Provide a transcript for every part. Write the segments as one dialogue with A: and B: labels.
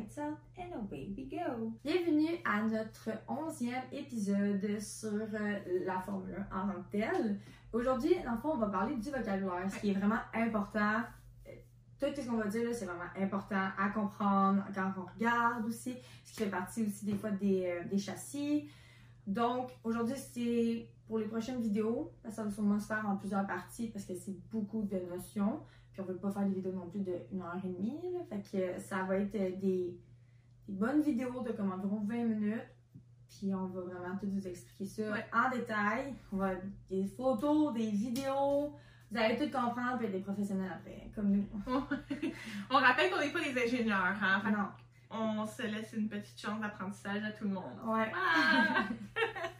A: lights out and away we go. Bienvenue à notre onzième épisode sur euh, la Formule 1 en tant que telle. Aujourd'hui, dans le fond, on va parler du vocabulaire, ce qui est vraiment important. Euh, Tout ce qu'on va dire, là, c'est vraiment important à comprendre quand on regarde aussi, ce qui fait partie aussi des fois des, euh, des châssis. Donc, aujourd'hui, c'est pour les prochaines vidéos. Ça va sûrement se faire en plusieurs parties parce que c'est beaucoup de notions. Puis on veut pas faire des vidéos non plus de 1 heure et demie. Là. Fait que euh, ça va être euh, des, des bonnes vidéos de comme environ 20 minutes. Puis on va vraiment tout vous expliquer ça
B: Ouais.
A: en détail. On va des photos, des vidéos. Vous allez tout comprendre, puis être des professionnels après, comme nous.
B: On rappelle qu'on n'est pas des ingénieurs, hein? Fait
A: Non.
B: On se laisse une petite chance d'apprentissage à tout le monde.
A: Ouais.
B: Ah!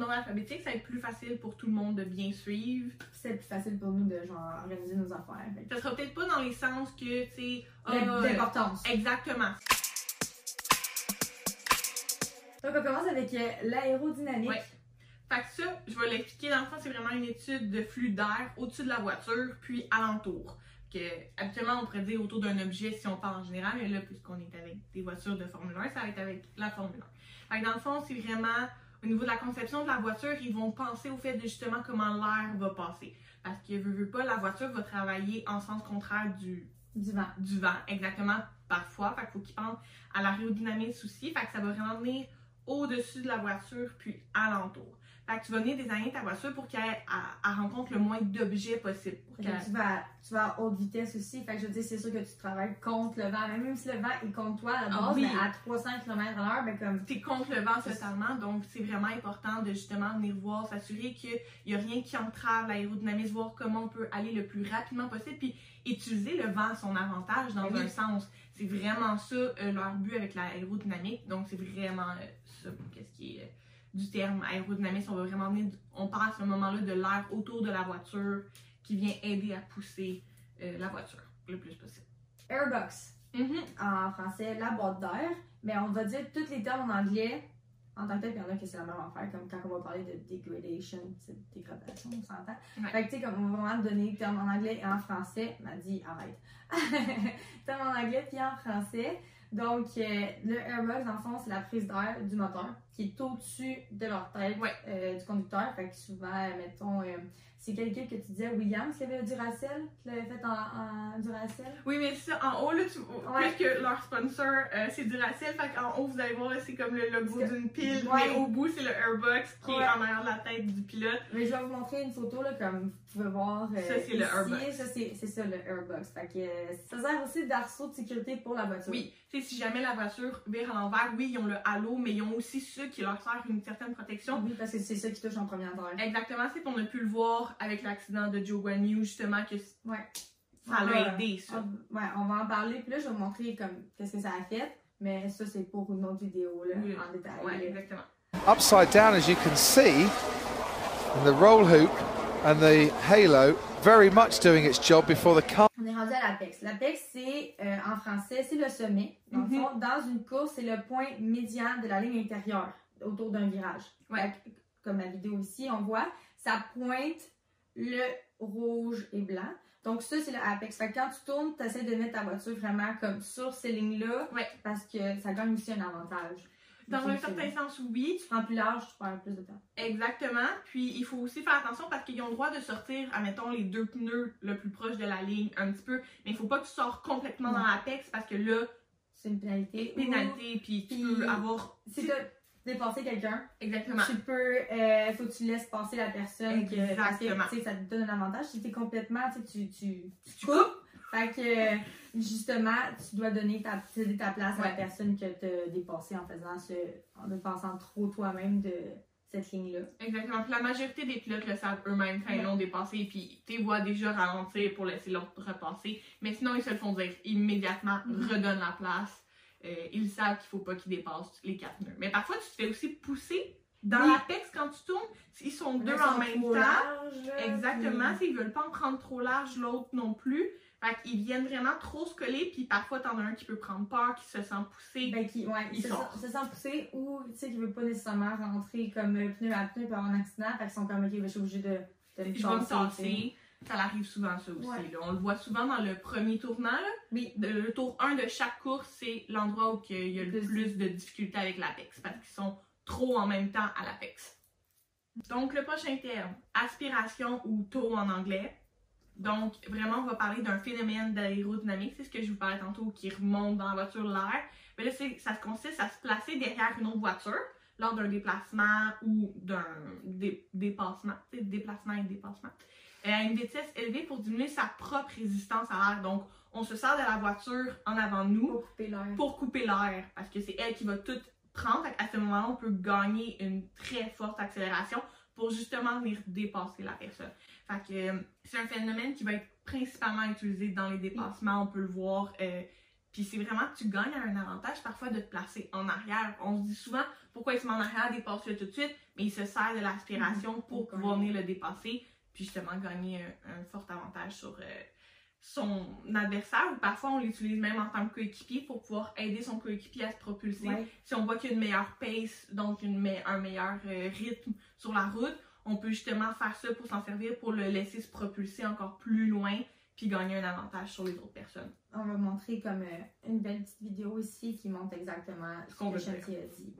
B: Ordre alphabétique, ça va être plus facile pour tout le monde de bien suivre.
A: C'est plus facile pour nous de genre organiser nos affaires. Que-
B: Ça sera peut-être pas dans les sens que, tu sais, ah,
A: L'importance.
B: exactement.
A: Donc on commence avec euh, l'aérodynamique.
B: Ouais. Fait que ça, je vais l'expliquer. Dans le fond, c'est vraiment une étude de flux d'air au-dessus de la voiture, puis alentour. Que, habituellement, on pourrait dire autour d'un objet si on parle en général, mais là, puisqu'on est avec des voitures de Formule 1, ça va être avec la Formule 1. Fait que dans le fond, c'est vraiment au niveau de la conception de la voiture, ils vont penser au fait de justement comment l'air va passer. Parce que, veut, veut pas, la voiture va travailler en sens contraire du,
A: Du vent.
B: du vent, exactement, parfois. Fait qu'il faut qu'ils pensent à l'aérodynamisme aussi. Fait que ça va vraiment venir au-dessus de la voiture, puis alentour. Fait que tu vas venir désigner ta voiture pour qu'elle elle- elle rencontre le moins d'objets possible. Pour
A: tu vas, tu vas à haute vitesse aussi. Fait que je veux dire, c'est sûr que tu travailles contre le vent. Même si le vent est contre toi, à base,
B: oui.
A: à 300 km h ben comme.
B: T'es contre le vent totalement, donc c'est vraiment important de justement venir voir, s'assurer qu'il n'y a rien qui entrave l'aérodynamisme, voir comment on peut aller le plus rapidement possible, puis utiliser le vent à son avantage dans
A: Ben oui.
B: un sens. C'est vraiment ça euh, leur but avec l'aérodynamique, donc c'est vraiment euh, ça, qu'est-ce qui est euh, du terme aérodynamisme. On va vraiment venir, on parle à ce moment-là de l'air autour de la voiture qui vient aider à pousser euh, la voiture le plus possible.
A: Airbox.
B: Mhm.
A: En français, la boîte d'air. Mais on va dire tous les termes en anglais. En tant que tel, puis il y en a que c'est la même affaire, comme quand on va parler de degradation, c'est dégradation, on s'entend.
B: Ouais.
A: Fait que tu sais, comme on va vraiment donner le terme en anglais et en français, m'a dit arrête. terme en anglais puis en français. Donc, euh, le airbag, dans le fond, c'est la prise d'air du moteur qui est au-dessus de leur tête
B: Ouais.
A: euh, du conducteur. Fait que souvent, euh, mettons, euh, c'est quelqu'un que tu disais, Williams, qui avait du Duracell, qui l'avait fait en, en Duracell.
B: Oui, mais ça, en haut, là, tu
A: Ouais.
B: puisque leur sponsor, euh, c'est Duracell, fait qu'en haut, vous allez voir, c'est comme le logo
A: que-
B: d'une pile,
A: Ouais.
B: mais au bout, c'est le Airbox qui est en arrière de la tête du pilote.
A: Mais je vais vous montrer une photo, là, comme vous pouvez voir.
B: Ça, c'est le. Airbox.
A: Ça, c'est ça, le Airbox. Fait que ça sert aussi d'arceau de sécurité pour la voiture.
B: Oui, tu sais, si jamais la voiture vire à l'envers, oui, ils ont le halo, mais ils ont aussi ceux qui leur servent une certaine protection.
A: Oui, parce que c'est ça qui touche en première terre.
B: Exactement, c'est qu'on a pu le voir avec l'accident de Joe Guan Yu, justement, que
A: Ouais.
B: ça l'a aidé, ça.
A: On, ouais, on va en parler. Puis là, je vais vous montrer comme qu'est-ce que ça a fait. Mais ça, c'est pour une autre vidéo, là,
B: Oui.
A: en détail.
B: Ouais, exactement.
C: upside down as you can see and the roll hoop and the halo very much doing its job before the car
A: À l'APEX. L'APEX, c'est, euh, en français, c'est le sommet. Dans le
B: Mhm.
A: fond, dans une course, c'est le point médian de la ligne intérieure autour d'un virage.
B: Ouais.
A: Comme la vidéo ici, on voit, ça pointe le rouge et blanc. Donc ça, c'est le Apex. Fait que quand tu tournes, tu essaies de mettre ta voiture vraiment comme sur ces lignes-là
B: Ouais.
A: parce que ça gagne aussi un avantage.
B: Dans un certain sance, oui.
A: Tu prends plus large, tu perds plus de temps.
B: Exactement. Puis il faut aussi faire attention parce qu'ils ont le droit de sortir, admettons, les deux pneus le plus proche de la ligne un petit peu. Mais il faut pas que tu sors complètement
A: Non.
B: dans l'apex parce que là,
A: C'est une pénalité.
B: pénalité, puis tu
A: Puis-
B: peux avoir.
A: Si tu as dépassé quelqu'un,
B: Exactement.
A: tu peux, euh, faut que tu laisses passer la personne. que- parce que,
B: Exactement.
A: tu sais, ça te donne un avantage. Si tu es complètement, tu, tu, Tu coupes. Fait que, justement, tu dois donner ta, céder ta place à la personne que tu as dépassé en faisant ce, en dépensant trop toi-même de cette ligne-là.
B: Exactement. Puis la majorité des pilotes le savent eux-mêmes quand ils l'ont dépassé, puis tu vois déjà ralentir pour laisser l'autre repasser. Mais sinon, ils se le font dire immédiatement,
A: Mhm.
B: redonne la place. euh, ils savent qu'il faut pas qu'ils dépassent les quatre nœuds. Mais parfois, tu te fais aussi pousser dans
A: Oui.
B: l'apex quand tu tournes. Ils sont deux
A: Ils
B: en
A: sont
B: même temps. Exactement,
A: puis-
B: ils veulent pas en prendre trop large, l'autre non plus. Fait qu'ils viennent vraiment trop se coller, puis parfois t'en as un qui peut prendre peur, qui se sent poussé.
A: Ben, qui, ouais,
B: Ils
A: se, se sent pousser ou, tu sais, qui veut pas nécessairement rentrer comme euh, pneu à pneu avoir un accident. Fait qu'ils sont comme, ok, ben, je suis obligée de, de me
B: je vais me
A: tasser.
B: Ça arrive souvent, ça aussi.
A: Ouais.
B: là. On le voit souvent dans le premier tournant. Là.
A: Oui.
B: De- Le tour 1 de chaque course, c'est l'endroit où il y a le
A: Plus-
B: plus de difficultés avec l'apex, parce qu'ils sont trop en même temps à l'apex. Donc, le prochain terme, aspiration ou taux en anglais. Donc, vraiment, on va parler d'un phénomène d'aérodynamique, c'est ce que je vous parlais tantôt, qui remonte dans la voiture l'air. Mais là, ça consiste à se placer derrière une autre voiture lors d'un déplacement ou d'un dé- dépassement, tu sais, déplacement et dépassement, euh, à une vitesse élevée pour diminuer sa propre résistance à l'air. Donc, on se sert de la voiture en avant de nous
A: Pour couper l'air.
B: pour couper l'air, parce que c'est elle qui va tout prendre. À ce moment-là, on peut gagner une très forte accélération pour justement venir dépasser la personne. Fait que euh, c'est un phénomène qui va être principalement utilisé dans les dépassements, on peut le voir. euh, puis c'est vraiment que tu gagnes un avantage parfois de te placer en arrière. On se dit souvent pourquoi il se met en arrière, dépasse-le tout de suite, mais il se sert de l'aspiration
A: Mhm.
B: pour pouvoir venir le dépasser, puis justement gagner un, un fort avantage sur euh, son adversaire. Ou parfois on l'utilise même en tant que coéquipier pour pouvoir aider son coéquipier à se propulser
A: Ouais.
B: si on voit qu'il y a une meilleure pace, donc une me- un meilleur euh, rythme sur la route, on peut justement faire ça pour s'en servir pour le laisser se propulser encore plus loin puis gagner un avantage sur les autres personnes.
A: On va montrer comme euh, une belle petite vidéo ici qui montre exactement ce que. Shanti a dit.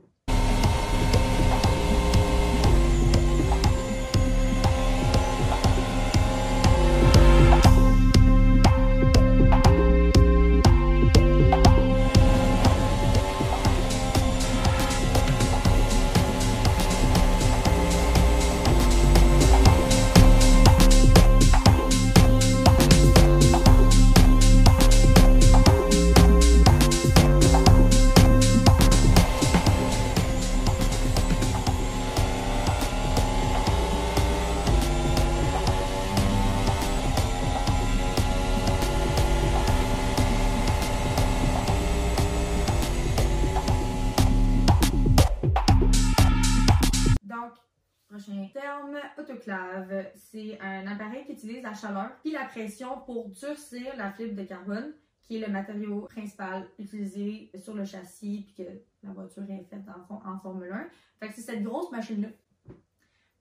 A: Utilise la chaleur puis la pression pour durcir la fibre de carbone, qui est le matériau principal utilisé sur le châssis puis que la voiture est faite en, en Formule 1. Fait que c'est cette grosse machine-là.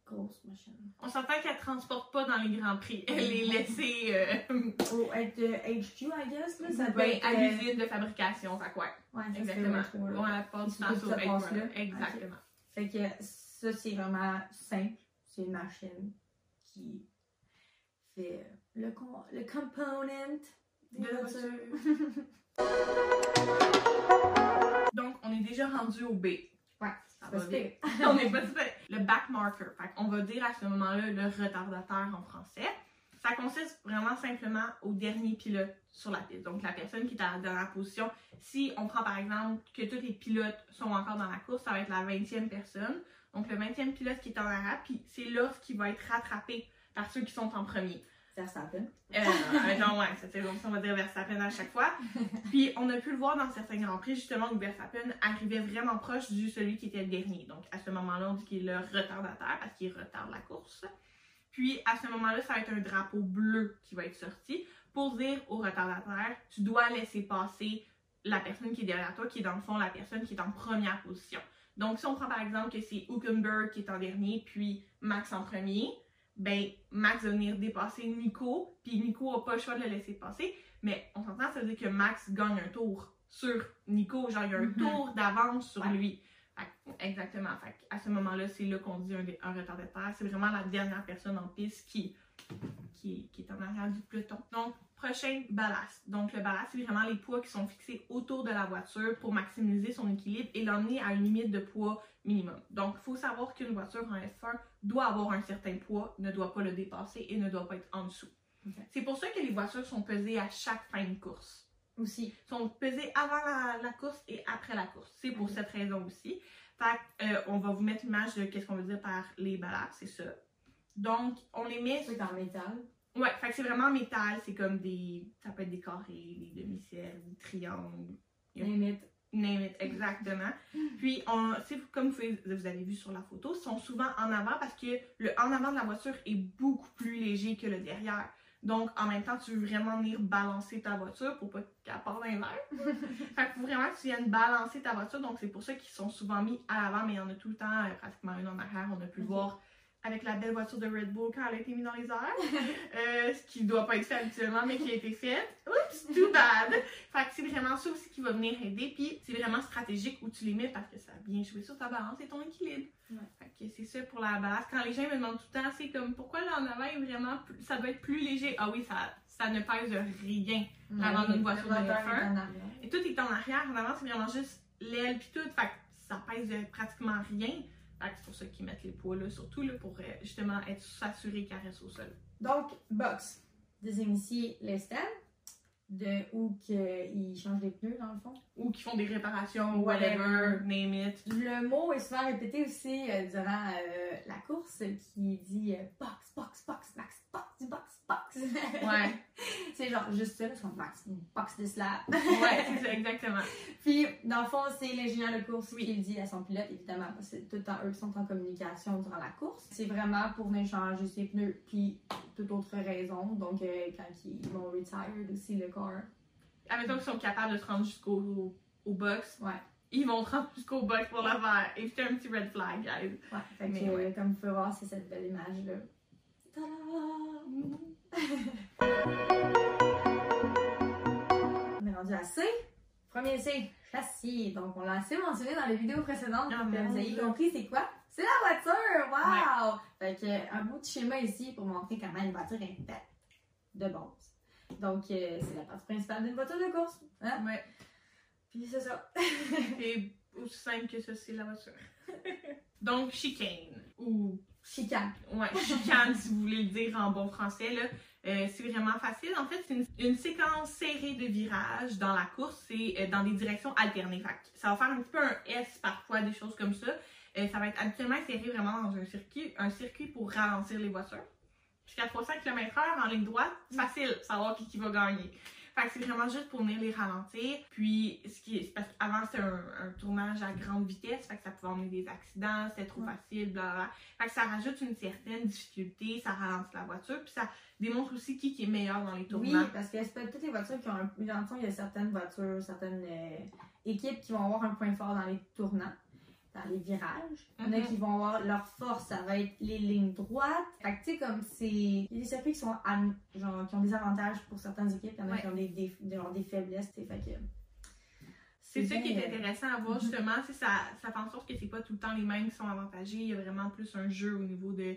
A: Grosse machine.
B: On s'entend qu'elle transporte pas dans les grands prix. Elle est laissée euh,
A: Au être euh, HQ, I guess, là, ça peut
B: ben,
A: être...
B: à
A: euh,
B: l'usine de fabrication. Fait que ouais,
A: ça
B: exactement. On la dans sur
A: ça passe.
B: Exactement.
A: Fait que ça, c'est vraiment simple. C'est une machine qui fait le, le component des
B: De
A: voitures.
B: Donc, on est déjà rendu au B.
A: Ouais,
B: Ça va
A: pire.
B: on est pas. Le back marker. Fait on va dire à ce moment-là le retardateur en français. Ça consiste vraiment simplement au dernier pilote sur la piste. Donc la personne qui est à la dernière position. Si on prend par exemple que tous les pilotes sont encore dans la course, ça va être la 20e personne. Donc le 20e pilote qui est en arrière, puis c'est qui va être rattrapé par ceux qui sont en premier.
A: Verstappen.
B: Euh, euh, non, ouais, c'était donc on va dire Verstappen à chaque fois. Puis on a pu le voir dans certains grands prix, justement, où Verstappen arrivait vraiment proche du celui qui était le dernier. Donc à ce moment-là, on dit qu'il est le retardataire parce qu'il retarde la course. Puis à ce moment-là, ça va être un drapeau bleu qui va être sorti pour dire au retardataire, tu dois laisser passer la personne qui est derrière toi, qui est dans le fond la personne qui est en première position. Donc si on prend par exemple que c'est Hülkenberg qui est en dernier, puis Max en premier, ben Max va venir dépasser Nico, puis Nico n'a pas le choix de le laisser passer. Mais on s'entend, ça veut dire que Max gagne un tour sur Nico, genre il y a un
A: Mhm.
B: tour d'avance sur
A: Ouais.
B: lui. Fait exactement. Fait à ce moment-là, c'est là qu'on dit un, un retardataire. C'est vraiment la dernière personne en piste qui, qui, qui est en arrière du peloton. Donc, prochain ballast. Donc, le ballast, c'est vraiment les poids qui sont fixés autour de la voiture pour maximiser son équilibre et l'emmener à une limite de poids minimum. Donc, il faut savoir qu'une voiture en F1 doit avoir un certain poids, ne doit pas le dépasser et ne doit pas être en dessous. C'est pour ça que les voitures sont pesées à chaque fin de course
A: Aussi.
B: sont pesées avant la, la course et après la course. C'est pour cette raison aussi. Fait euh, on va vous mettre l'image de qu'est-ce qu'on veut dire par les ballasts, c'est ça. Donc, on les met.
A: C'est en métal.
B: Ouais, fait que c'est vraiment en métal, c'est comme des. Ça peut être des carrés, des demi-cercles, des triangles. Yep.
A: Limite.
B: Name it, exactement. Puis, on, comme vous, vous avez vu sur la photo, sont souvent en avant parce que le en avant de la voiture est beaucoup plus léger que le derrière. Donc, en même temps, tu veux vraiment venir balancer ta voiture pour pas qu'elle parte dans l'air. fait qu'il faut vraiment que tu viennes balancer ta voiture. Donc, c'est pour ça qu'ils sont souvent mis à l'avant, mais il y en a tout le temps, euh, pratiquement une en arrière. On a pu le voir avec la belle voiture de Red Bull quand elle a été mise dans les airs. Euh, ce qui doit pas être fait habituellement, mais qui a été fait. Oups, too bad! Fait que c'est vraiment ça aussi qui va venir aider. Puis c'est vraiment stratégique où tu les mets parce que ça a bien joué sur ta balance et ton équilibre. Fait que c'est ça pour la balance. Quand les gens me demandent tout le temps, c'est comme pourquoi là en avant est vraiment ça doit être plus léger? Ah oui, ça, ça ne pèse rien l'avant d'une voiture de F1. Et tout est en arrière. En avant, c'est vraiment juste l'aile puis tout. Fait que ça pèse pratiquement rien c'est pour ça qu'ils mettent les poids là, surtout là, pour euh, justement être s'assurer qu'elle reste au sol.
A: Donc, box. Deuxième ici, les stands. De, ou qu'ils changent des pneus dans le fond.
B: Ou qu'ils font des réparations, whatever, name it.
A: Le mot est souvent répété aussi euh, durant euh, la course qui dit box, box, box, box, box, box, box.
B: Ouais.
A: c'est genre juste ça, son box, box de slap.
B: ouais, c'est ça, exactement.
A: Puis, dans le fond, c'est l'ingénieur de course qui le dit à son pilote, évidemment, parce que c'est tout le temps eux qui sont en communication durant la course. C'est vraiment pour venir changer ses pneus, puis toute autre raison. Donc, euh, quand ils vont retire aussi le corps.
B: Admettons qu'ils sont capables de se rendre jusqu'au au box.
A: Ouais.
B: Ils vont se rendre jusqu'au box pour le faire. Éviter un petit red flag, guys.
A: Ouais, fait que, ouais. comme vous pouvez voir, c'est cette belle image-là. On est rendu à C. Premier C, châssis. Donc, on l'a assez mentionné dans les vidéos précédentes.
B: Oh,
A: vous avez compris, c'est quoi? C'est la voiture! Wow! Fait que, un bout de schéma ici pour montrer comment une voiture est faite de base. Donc, euh, c'est la partie principale d'une voiture de course. Hein?
B: Ouais.
A: Puis c'est ça.
B: c'est aussi simple que ça, c'est la voiture. Donc, chicane. Ou
A: Chicane.
B: Ouais, chicane, si vous voulez le dire en bon français. Là. Euh, c'est vraiment facile. En fait, c'est une, séquence serrée de virages dans la course. C'est euh, dans des directions alternées. ça va faire un petit peu un S parfois, des choses comme ça. Euh, ça va être habituellement serré vraiment dans un circuit, un circuit pour ralentir les voitures. Jusqu'à 300 km/h en ligne droite, c'est facile de savoir qui, qui va gagner. Fait que c'est vraiment juste pour venir les ralentir. Puis, ce qui est, parce qu'avant, c'était un, tournage à grande vitesse, fait que ça pouvait emmener des accidents, c'était trop facile, bla Fait que ça rajoute une certaine difficulté, ça ralentit la voiture, puis ça démontre aussi qui, qui est meilleur dans les tournages.
A: Oui, parce que c'est pas toutes les voitures qui ont un. Dans le fond, il y a certaines voitures, certaines euh, équipes qui vont avoir un point fort dans les tournants les virages. Il y en a mhm. qui vont avoir leur force, ça va être les lignes droites. Fait que tu sais, comme c'est. Il y a des circuits qui, sont genre, qui ont des avantages pour certaines équipes, il y en a qui ont des, des, des faiblesses, Fait que.
B: C'est ça qui est intéressant à voir mhm. justement, c'est ça, ça fait en sorte que c'est pas tout le temps les mêmes qui sont avantagés. Il y a vraiment plus un jeu au niveau de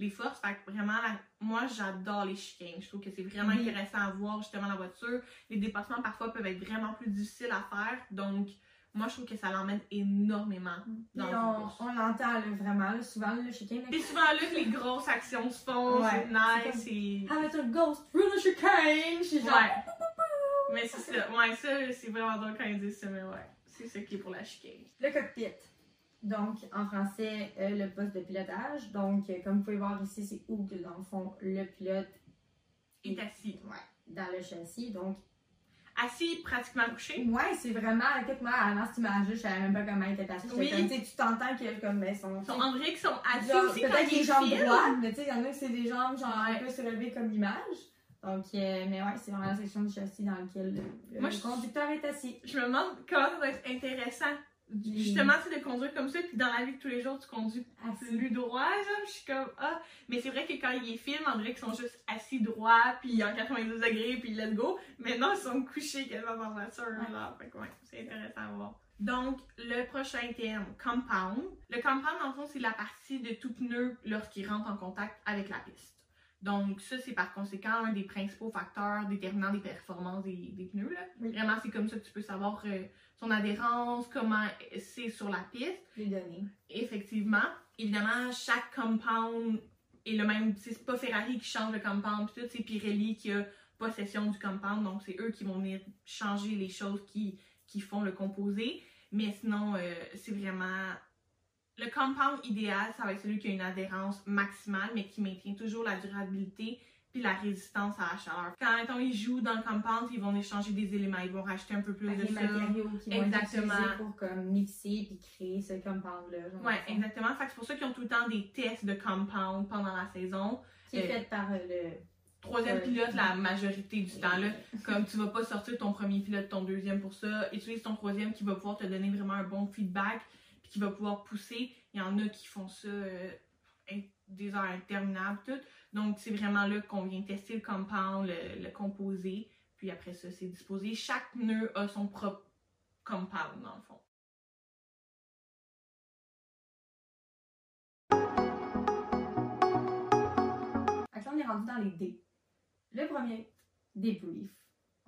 B: les forces. Fait que vraiment, moi j'adore les chicanes. Je trouve que c'est vraiment intéressant à voir justement la voiture. Les dépassements parfois peuvent être vraiment plus difficiles à faire. Donc moi, je trouve que ça l'emmène énormément
A: dans on, on l'entend vraiment, souvent le chicane.
B: C'est souvent là que les grosses actions se font, c'est nice.
A: Et... Have a ghost through the chicane! Je Ouais.
B: mais c'est ça, ouais, ça, c'est vraiment drôle quand ils disent ça, mais ouais, c'est ça qui est pour la chicane.
A: Le cockpit. Donc, en français, euh, le poste de pilotage. Donc, euh, comme vous pouvez voir ici, c'est où que, dans le fond, le pilote
B: est assis.
A: Ouais, dans le châssis. Donc,
B: assis pratiquement couché.
A: Ouais, c'est vraiment, écoute, moi, avant cette image-là, je savais même pas comment il était assis. Oui. Comme, tu t'entends que, comme, ben, son.
B: Son André qui sont assis aussi.
A: Peut-être les jambes droites, mais tu sais, il y en a qui c'est des jambes, genre, un peu surélevées comme l'image. Donc, euh, mais ouais, c'est vraiment la section du châssis dans laquelle le, le conducteur est assis.
B: Je me demande comment ça va être intéressant Justement, c'est de conduire comme ça, puis dans la vie de tous les jours, tu conduis plus droit, genre, je suis comme, ah. Mais c'est vrai que quand il est film, on dirait qu'ils sont juste assis droit, puis en 92 degrés, puis let's go. Maintenant, ils sont couchés quasiment dans la voiture, là. Fait que ouais, c'est intéressant à voir. Donc, le prochain terme, compound. Le compound, en fond, c'est la partie de tout pneu lorsqu'il rentre en contact avec la piste. Donc, ça, c'est par conséquent un des principaux facteurs déterminants des performances des, des pneus. Là. Vraiment, c'est comme ça que tu peux savoir euh, son adhérence, comment c'est sur la piste.
A: Les données.
B: Effectivement. Évidemment, chaque compound est le même. C'est pas Ferrari qui change le compound, puis tout, c'est Pirelli qui a possession du compound. Donc, c'est eux qui vont venir changer les choses qui, qui font le composé. Mais sinon, euh, c'est vraiment le compound idéal, ça va être celui qui a une adhérence maximale, mais qui maintient toujours la durabilité puis la résistance à la chaleur. Quand ils jouent dans le compound, ils vont échanger des éléments, ils vont rajouter un peu plus de
A: les
B: ça.
A: matériaux qui vont être
B: Exactement.
A: utilisés pour comme mixer puis créer ce dans le fond,
B: exactement. C'est pour ça qu'ils ont tout le temps des tests de compound pendant la saison.
A: Qui est
B: Euh,
A: fait par euh, le.
B: Troisième
A: Ouais.
B: pilote, la majorité du temps, là. Comme tu vas pas sortir ton premier pilote, ton deuxième pour ça, utilise ton troisième qui va pouvoir te donner vraiment un bon feedback, qui va pouvoir pousser. Il y en a qui font ça euh, des heures interminables, tout. Donc, c'est vraiment là qu'on vient tester le compound, le, composé, puis après ça, c'est disposé. Chaque pneu a son propre compound, dans le fond.
A: Que là, on est rendu dans les D. Le premier, débrief.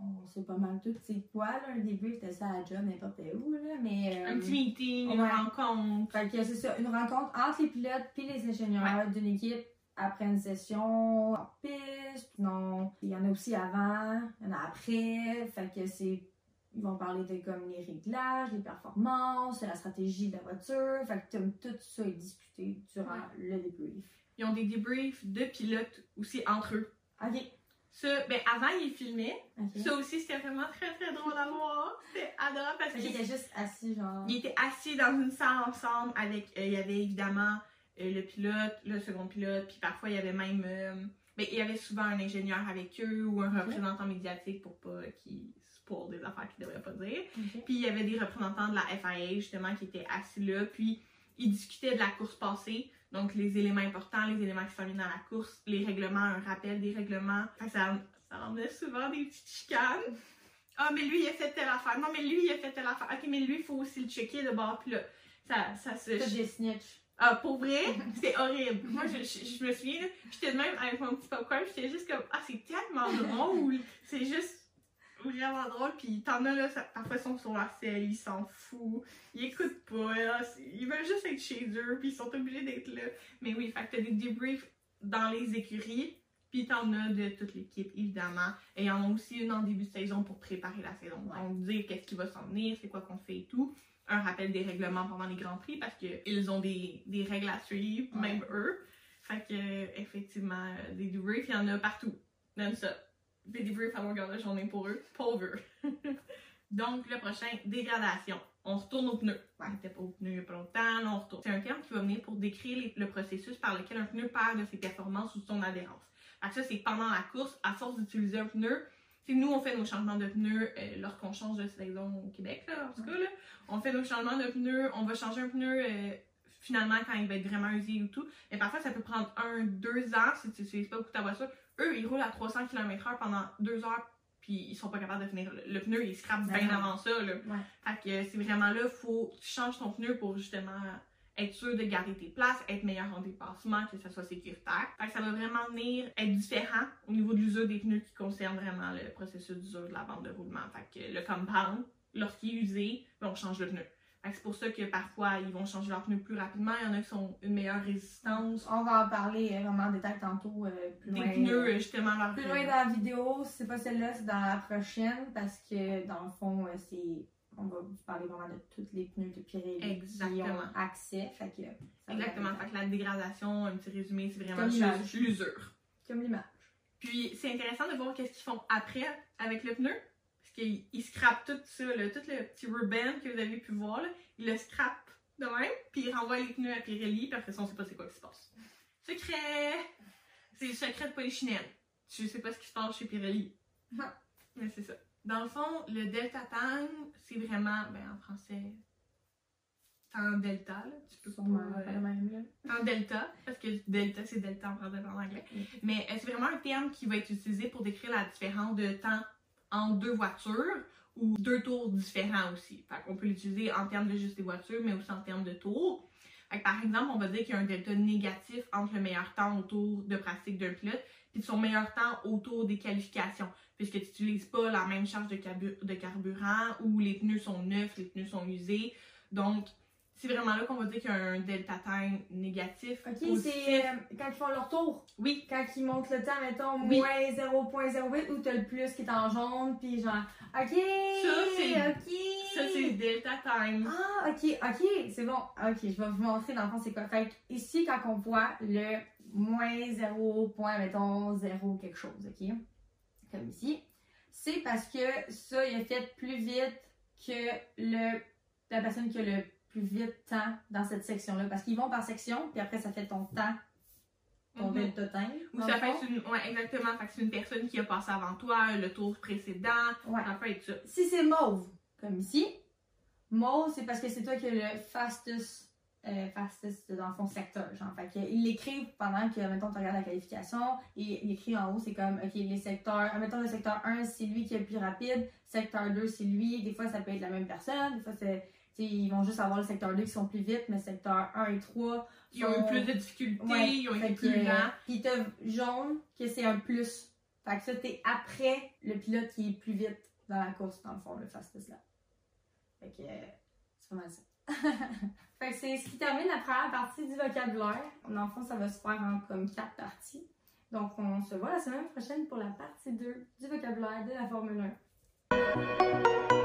A: On sait pas mal tout c'est quoi, là, un débrief, c'était ça à job, n'importe où, là, mais... euh,
B: Un petit meeting, une rencontre.
A: Fait que c'est ça, une rencontre entre les pilotes puis les ingénieurs d'une équipe après une session en piste. Non, il y en a aussi avant, il y en a après. Fait que c'est. Ils vont parler de comme les réglages, les performances, la stratégie de la voiture. Fait que tout ça est discuté durant le débrief.
B: Ils ont des débriefs de pilotes aussi entre eux.
A: Ok.
B: Ça, ben avant, ils filmaient.
A: Ok.
B: Ça aussi, c'était vraiment très très drôle à voir. C'était adorable parce
A: qu'ils étaient juste assis, genre.
B: ils étaient assis dans une salle ensemble avec. euh, il y avait évidemment euh, le pilote, le second pilote, puis parfois il y avait même. euh, ben, il y avait souvent un ingénieur avec eux ou un représentant médiatique pour pas qu'ils spoilent des affaires qu'ils devraient pas dire. Puis il y avait des représentants de la FIA justement qui étaient assis là. Puis ils discutaient de la course passée. Donc les éléments importants, les éléments qui s'en viennent dans la course, les règlements, un rappel des règlements. Fait que ça, ça emmenait souvent des petites chicanes. Ah, mais lui, il a fait telle affaire. Non, mais lui, il a fait telle affaire. Ok, mais lui, il faut aussi le checker de bord. Puis là, ça, ça se.
A: Des snitch.
B: Ah, pour vrai, c'est horrible. Moi, je, je, je me souviens, là, j'étais de même avec mon petit popcorn, j'étais juste comme, ah, c'est tellement drôle. C'est juste vraiment drôle. Puis t'en as là, ça, parfois ils sont sur leur selle, ils s'en foutent, ils écoutent pas, là, ils veulent juste être chez eux, puis ils sont obligés d'être là. Mais oui, fait que t'as des débriefs dans les écuries, puis t'en as de toute l'équipe, évidemment. Et il y en a aussi une en début de saison pour préparer la saison.
A: Ouais.
B: Donc, dire qu'est-ce qui va s'en venir, c'est quoi qu'on fait et tout. Un rappel des règlements pendant les Grands Prix parce qu'ils ont des, des règles à suivre,
A: Ouais.
B: même eux. Fait que, effectivement, euh, des debriefs, il y en a partout. Donne ça. À journée pour eux. Pauvre eux. Donc, le prochain, dégradation. On retourne aux pneus. On était pas aux pneus il y a pas longtemps, là, on retourne. C'est un terme qui va venir pour décrire le processus par lequel un pneu perd de ses performances ou de son adhérence. Que ça, c'est pendant la course, à force d'utiliser un pneu. Sais, nous, on fait nos changements de pneus euh, lorsqu'on change de saison au Québec, là, en tout cas. Là. On fait nos changements de pneus, on va changer un pneu euh, finalement quand il va être vraiment usé ou tout. Mais parfois, ça peut prendre un, deux ans si tu n'utilises pas beaucoup ta voiture. Eux, ils roulent à 300 km/h pendant deux heures, puis ils sont pas capables de finir. Le, le pneu, il scrape bien
A: D'accord.
B: avant ça. Là.
A: Ouais.
B: Fait que c'est vraiment là, faut que tu changes ton pneu pour justement être sûr de garder tes places, être meilleur en dépassement, que ça soit sécuritaire. Fait que ça va vraiment venir être différent au niveau de l'usure des pneus qui concerne vraiment le processus d'usure de la bande de roulement. Fait que le compound, lorsqu'il est usé, ben, on change le pneu. C'est pour ça que parfois ils vont changer leurs pneus plus rapidement. Il y en a qui sont une meilleure résistance.
A: On va en parler euh, vraiment en détail tantôt. euh, plus
B: Des
A: loin,
B: pneus,
A: euh,
B: justement, leur
A: Plus loin dans la vidéo, si c'est pas celle-là, c'est dans la prochaine parce que dans le fond, euh, c'est. On va vous parler vraiment de tous les pneus de Pirelli qui
B: Exactement.
A: ont accès. Fait que,
B: Exactement. Fait que la dégradation, un petit résumé, c'est vraiment l'usure.
A: Comme l'image.
B: Puis c'est intéressant de voir qu'est-ce qu'ils font après avec le pneu. Parce qu'ils ils scrapent tout ça, là, tout le petit ruban que vous avez pu voir, là, ils le scrapent de même, puis ils renvoient les pneus à Pirelli, puis après ça, on sait pas c'est quoi qui se passe. Secret! C'est le secret de Polichinelle. Je sais pas ce qui se passe chez Pirelli.
A: Non.
B: Mais c'est ça. Dans le fond, le Delta Tang, c'est vraiment, ben en français, un delta, là. Tu peux pas. Euh, en delta, parce que delta c'est delta en français en anglais. Mais euh, c'est vraiment un terme qui va être utilisé pour décrire la différence de temps entre deux voitures ou deux tours différents aussi. Fait peut l'utiliser en termes de juste des voitures, mais aussi en termes de tours. Par exemple, on va dire qu'il y a un delta négatif entre le meilleur temps au tour de pratique d'un pilote puis son meilleur temps autour des qualifications, puisque tu n'utilises pas la même charge de, de carburant ou les pneus sont neufs, les pneus sont usés. Donc, c'est vraiment là qu'on va dire qu'il y a un delta time négatif.
A: Ok, c'est euh, quand ils font leur tour.
B: Oui.
A: Quand ils montent le temps, mettons,
B: Oui.
A: moins 0.08 ou t'as le plus qui est en jaune, puis genre, ok,
B: c'est-
A: ok.
B: Ça, c'est delta time.
A: Ah, ok, ok, c'est bon. Ok, je vais vous montrer dans le fond c'est quoi. Fait que ici, quand on voit le moins 0. point, mettons, 0 quelque chose, ok? Comme ici. C'est parce que ça, il a fait plus vite que le, la personne qui a le plus vite temps dans cette section-là. Parce qu'ils vont par section, puis après, ça fait ton temps, ton time.
B: Ou ça
A: le
B: peut être une. Ouais, exactement. Fait que c'est une personne qui a passé avant toi, le tour précédent.
A: Ouais.
B: Ça peut être ça.
A: Si c'est mauve, comme ici, mauve, c'est parce que c'est toi qui as le fastest, euh, fastest dans son secteur. Genre, fait que, il l'écrit pendant que, mettons, tu regardes la qualification, et il écrit en haut, c'est comme, ok, les secteurs, mettons, le secteur 1, c'est lui qui est le plus rapide, secteur 2, c'est lui, des fois, ça peut être la même personne, des fois, c'est, ils vont juste avoir le secteur 2 qui sont plus vite, mais secteur 1 et 3,
B: Ils ont eu plus de difficultés,
A: Ouais,
B: ils ont été plus lents.
A: Puis t'as jaune, que c'est un plus. Fait que ça, t'es après le pilote qui est plus vite dans la course, dans le fond, le fastest là. Fait que euh, c'est pas mal ça. fait que c'est ce qui termine la première partie du vocabulaire. Dans le fond, ça va se faire en comme quatre parties. Donc, on se voit la semaine prochaine pour la partie 2 du vocabulaire de la Formule 1.